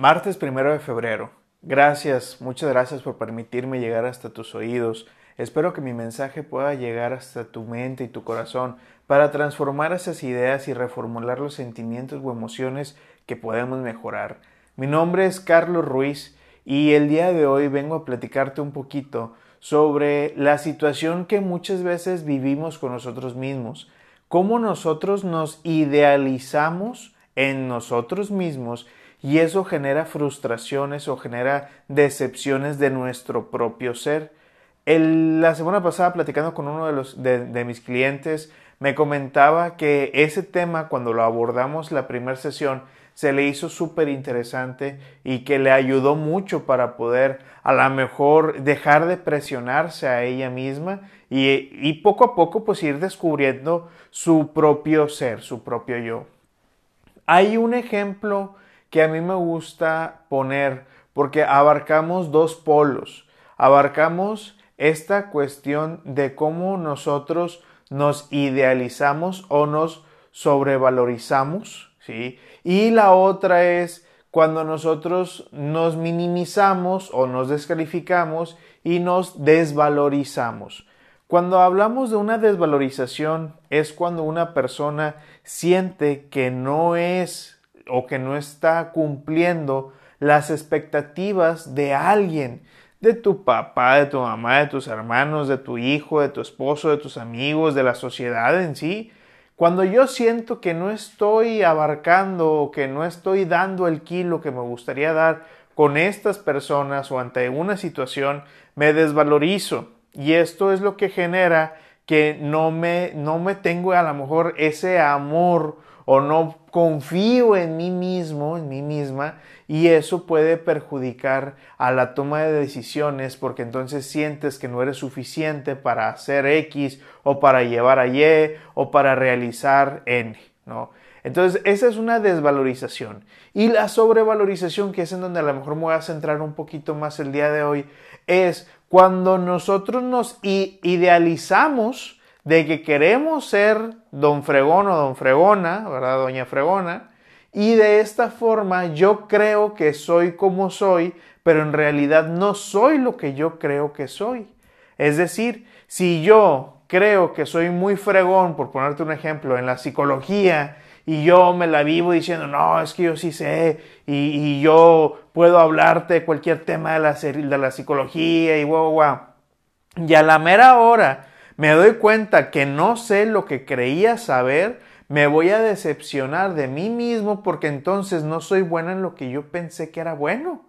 Martes primero de febrero. Gracias, muchas gracias por permitirme llegar hasta tus oídos. Espero que mi mensaje pueda llegar hasta tu mente y tu corazón para transformar esas ideas y reformular los sentimientos o emociones que podemos mejorar. Mi nombre es Carlos Ruiz y el día de hoy vengo a platicarte un poquito sobre la situación que muchas veces vivimos con nosotros mismos, cómo nosotros nos idealizamos en nosotros mismos y eso genera frustraciones o genera decepciones de nuestro propio ser. la semana pasada, platicando con uno de, los, de, mis clientes, me comentaba que ese tema, cuando lo abordamos la primera sesión, se le hizo súper interesante y que le ayudó mucho para poder a lo mejor dejar de presionarse a ella misma y, y poco a poco pues ir descubriendo su propio ser, su propio yo. Hay un ejemplo que a mí me gusta poner porque abarcamos dos polos. Abarcamos esta cuestión de cómo nosotros nos idealizamos o nos sobrevalorizamos, ¿sí? Y la otra es cuando nosotros nos minimizamos o nos descalificamos y nos desvalorizamos. Cuando hablamos de una desvalorización es cuando una persona siente que no es o que no está cumpliendo las expectativas de alguien, de tu papá, de tu mamá, de tus hermanos, de tu hijo, de tu esposo, de tus amigos, de la sociedad en sí. Cuando yo siento que no estoy abarcando que no estoy dando el kilo que me gustaría dar con estas personas o ante una situación, me desvalorizo. Y esto es lo que genera que no me, no me tengo a lo mejor ese amor o no confío en mí mismo, en mí misma, y eso puede perjudicar a la toma de decisiones porque entonces sientes que no eres suficiente para hacer X o para llevar a Y o para realizar N, ¿no? Entonces, esa es una desvalorización. Y la sobrevalorización, que es en donde a lo mejor me voy a centrar un poquito más el día de hoy, es cuando nosotros nos idealizamos de que queremos ser don Fregón o don Fregona, ¿verdad? Doña Fregona, y de esta forma yo creo que soy como soy, pero en realidad no soy lo que yo creo que soy. Es decir, si yo creo que soy muy fregón, por ponerte un ejemplo, en la psicología, y yo me la vivo diciendo, no, es que yo sí sé, y, yo puedo hablarte de cualquier tema de la, de la psicología, y guau, guau. Y a la mera hora me doy cuenta que no sé lo que creía saber, me voy a decepcionar de mí mismo porque entonces no soy buena en lo que yo pensé que era bueno.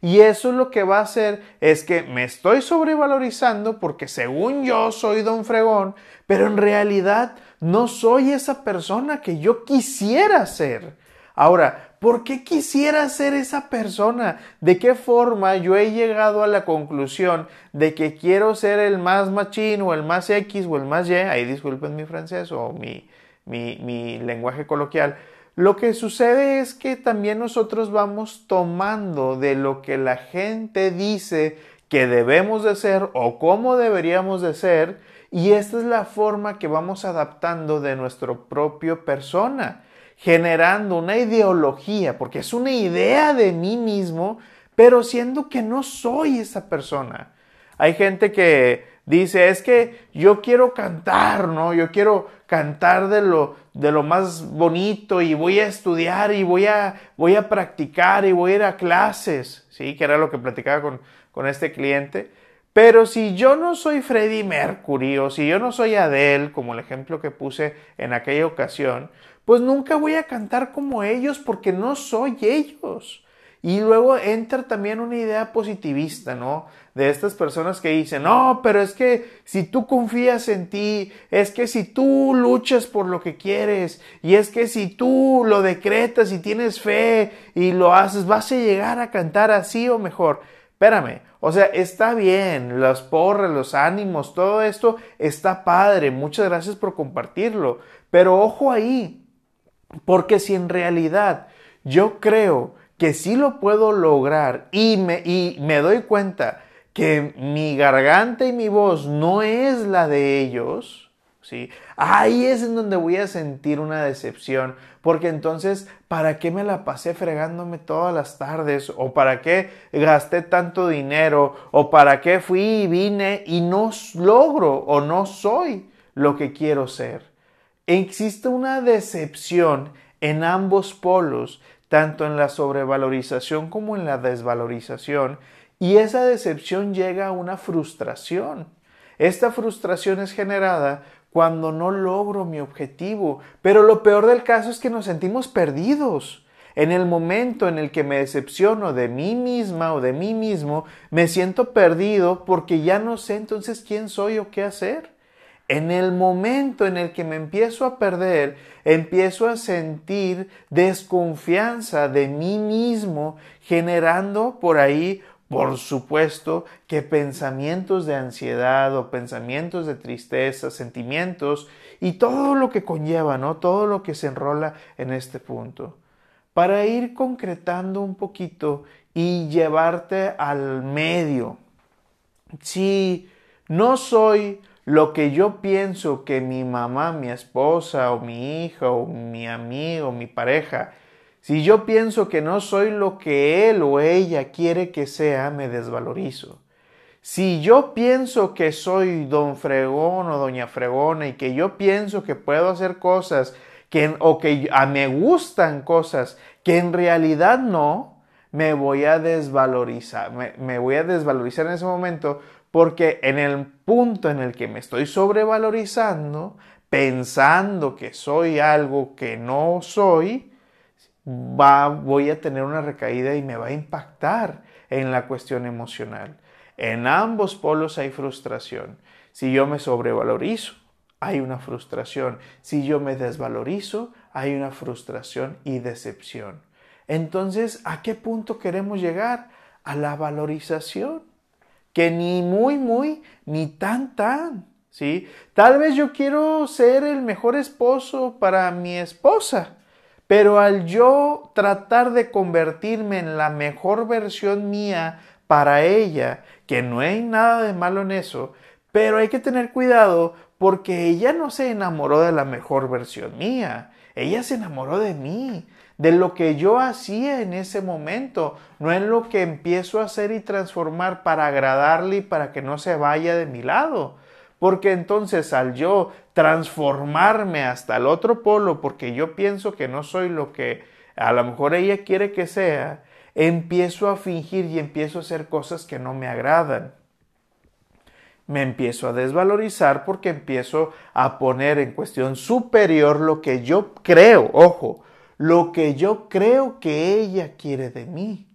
Y eso lo que va a hacer es que me estoy sobrevalorizando porque según yo soy don fregón, pero en realidad no soy esa persona que yo quisiera ser. Ahora, ¿Por qué quisiera ser esa persona? ¿De qué forma yo he llegado a la conclusión de que quiero ser el más machín o el más X o el más Y? Ahí disculpen mi francés o mi, mi, lenguaje coloquial. Lo que sucede es que también nosotros vamos tomando de lo que la gente dice que debemos de ser o cómo deberíamos de ser y esta es la forma que vamos adaptando de nuestro propio persona generando una ideología, porque es una idea de mí mismo, pero siendo que no soy esa persona. Hay gente que dice, es que yo quiero cantar, ¿no? Yo quiero cantar de lo, de lo más bonito y voy a estudiar y voy a, voy a practicar y voy a ir a clases, ¿sí? Que era lo que platicaba con, con este cliente. Pero si yo no soy Freddie Mercury o si yo no soy Adele, como el ejemplo que puse en aquella ocasión, pues nunca voy a cantar como ellos porque no soy ellos. Y luego entra también una idea positivista, ¿no? De estas personas que dicen, no, pero es que si tú confías en ti, es que si tú luchas por lo que quieres, y es que si tú lo decretas y tienes fe y lo haces, vas a llegar a cantar así o mejor. Espérame, o sea, está bien, las porras, los ánimos, todo esto está padre, muchas gracias por compartirlo, pero ojo ahí, porque si en realidad yo creo que sí lo puedo lograr y me, y me doy cuenta que mi garganta y mi voz no es la de ellos, ¿sí? Ahí es en donde voy a sentir una decepción, porque entonces, ¿para qué me la pasé fregándome todas las tardes? ¿O para qué gasté tanto dinero? ¿O para qué fui y vine y no logro o no soy lo que quiero ser? Existe una decepción en ambos polos, tanto en la sobrevalorización como en la desvalorización, y esa decepción llega a una frustración. Esta frustración es generada cuando no logro mi objetivo. Pero lo peor del caso es que nos sentimos perdidos. En el momento en el que me decepciono de mí misma o de mí mismo, me siento perdido porque ya no sé entonces quién soy o qué hacer. En el momento en el que me empiezo a perder, empiezo a sentir desconfianza de mí mismo, generando por ahí por supuesto que pensamientos de ansiedad o pensamientos de tristeza, sentimientos y todo lo que conlleva, ¿no? Todo lo que se enrola en este punto. Para ir concretando un poquito y llevarte al medio. Si no soy lo que yo pienso que mi mamá, mi esposa o mi hija o mi amigo, mi pareja si yo pienso que no soy lo que él o ella quiere que sea, me desvalorizo. Si yo pienso que soy don fregón o doña fregona y que yo pienso que puedo hacer cosas que, o que a, me gustan cosas que en realidad no, me voy a desvalorizar. Me, me voy a desvalorizar en ese momento porque en el punto en el que me estoy sobrevalorizando, pensando que soy algo que no soy, va, voy a tener una recaída y me va a impactar en la cuestión emocional. En ambos polos hay frustración. Si yo me sobrevalorizo, hay una frustración. Si yo me desvalorizo, hay una frustración y decepción. Entonces, ¿a qué punto queremos llegar? A la valorización. Que ni muy, muy, ni tan, tan. ¿sí? Tal vez yo quiero ser el mejor esposo para mi esposa. Pero al yo tratar de convertirme en la mejor versión mía para ella, que no hay nada de malo en eso, pero hay que tener cuidado porque ella no se enamoró de la mejor versión mía, ella se enamoró de mí, de lo que yo hacía en ese momento, no en lo que empiezo a hacer y transformar para agradarle y para que no se vaya de mi lado. Porque entonces al yo transformarme hasta el otro polo, porque yo pienso que no soy lo que a lo mejor ella quiere que sea, empiezo a fingir y empiezo a hacer cosas que no me agradan. Me empiezo a desvalorizar porque empiezo a poner en cuestión superior lo que yo creo, ojo, lo que yo creo que ella quiere de mí.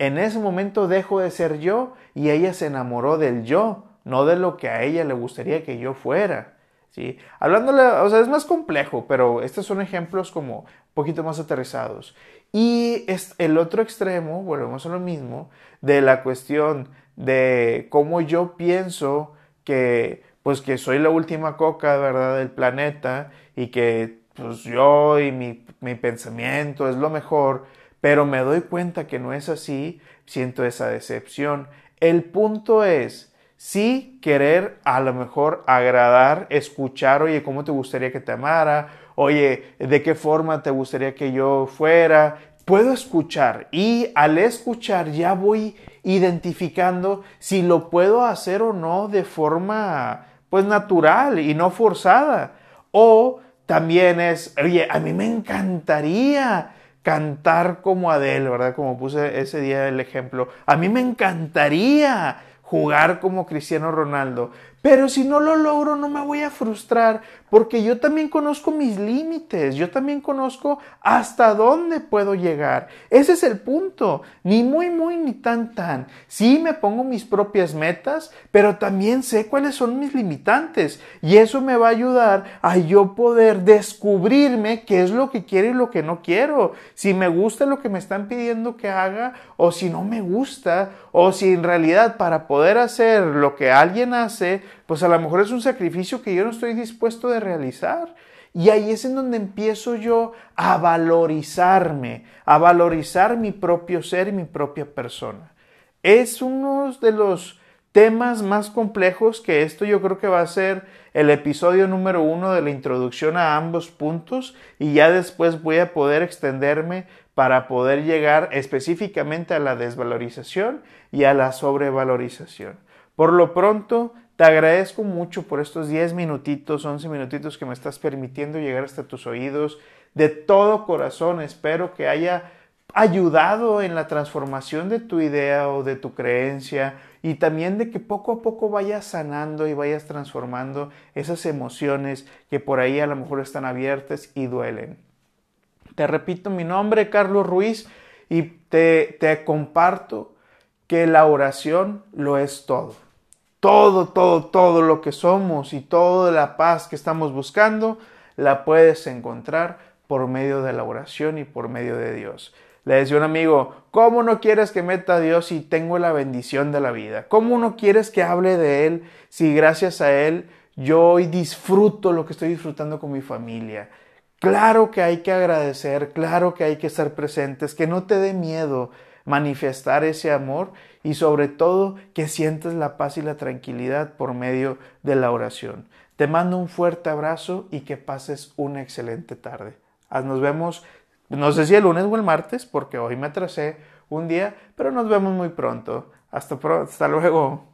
En ese momento dejo de ser yo y ella se enamoró del yo, no de lo que a ella le gustaría que yo fuera. ¿sí? Hablándole, o sea, es más complejo, pero estos son ejemplos como un poquito más aterrizados. Y es el otro extremo, volvemos a lo mismo, de la cuestión de cómo yo pienso que, pues que soy la última coca, ¿verdad?, del planeta y que pues yo y mi, mi pensamiento es lo mejor, pero me doy cuenta que no es así, siento esa decepción. El punto es, sí querer a lo mejor agradar, escuchar, oye, ¿cómo te gustaría que te amara? Oye, ¿de qué forma te gustaría que yo fuera? Puedo escuchar y al escuchar ya voy identificando si lo puedo hacer o no de forma pues natural y no forzada. O también es, oye, a mí me encantaría cantar como Adele, ¿verdad? Como puse ese día el ejemplo. A mí me encantaría jugar como Cristiano Ronaldo. Pero si no lo logro, no me voy a frustrar, porque yo también conozco mis límites, yo también conozco hasta dónde puedo llegar. Ese es el punto, ni muy, muy, ni tan, tan. Sí me pongo mis propias metas, pero también sé cuáles son mis limitantes, y eso me va a ayudar a yo poder descubrirme qué es lo que quiero y lo que no quiero, si me gusta lo que me están pidiendo que haga, o si no me gusta, o si en realidad para poder hacer lo que alguien hace, pues a lo mejor es un sacrificio que yo no estoy dispuesto de realizar. Y ahí es en donde empiezo yo a valorizarme, a valorizar mi propio ser y mi propia persona. Es uno de los temas más complejos que esto. Yo creo que va a ser el episodio número uno de la introducción a ambos puntos y ya después voy a poder extenderme para poder llegar específicamente a la desvalorización y a la sobrevalorización. Por lo pronto, te agradezco mucho por estos 10 minutitos, 11 minutitos que me estás permitiendo llegar hasta tus oídos. De todo corazón espero que haya ayudado en la transformación de tu idea o de tu creencia y también de que poco a poco vayas sanando y vayas transformando esas emociones que por ahí a lo mejor están abiertas y duelen. Te repito mi nombre, Carlos Ruiz, y te, te comparto que la oración lo es todo. Todo, todo, todo lo que somos y toda la paz que estamos buscando, la puedes encontrar por medio de la oración y por medio de Dios. Le decía un amigo, ¿cómo no quieres que meta a Dios si tengo la bendición de la vida? ¿Cómo no quieres que hable de Él si gracias a Él yo hoy disfruto lo que estoy disfrutando con mi familia? Claro que hay que agradecer, claro que hay que estar presentes, que no te dé miedo manifestar ese amor y sobre todo que sientas la paz y la tranquilidad por medio de la oración. Te mando un fuerte abrazo y que pases una excelente tarde. Nos vemos no sé si el lunes o el martes, porque hoy me atrasé un día, pero nos vemos muy pronto. Hasta, hasta luego.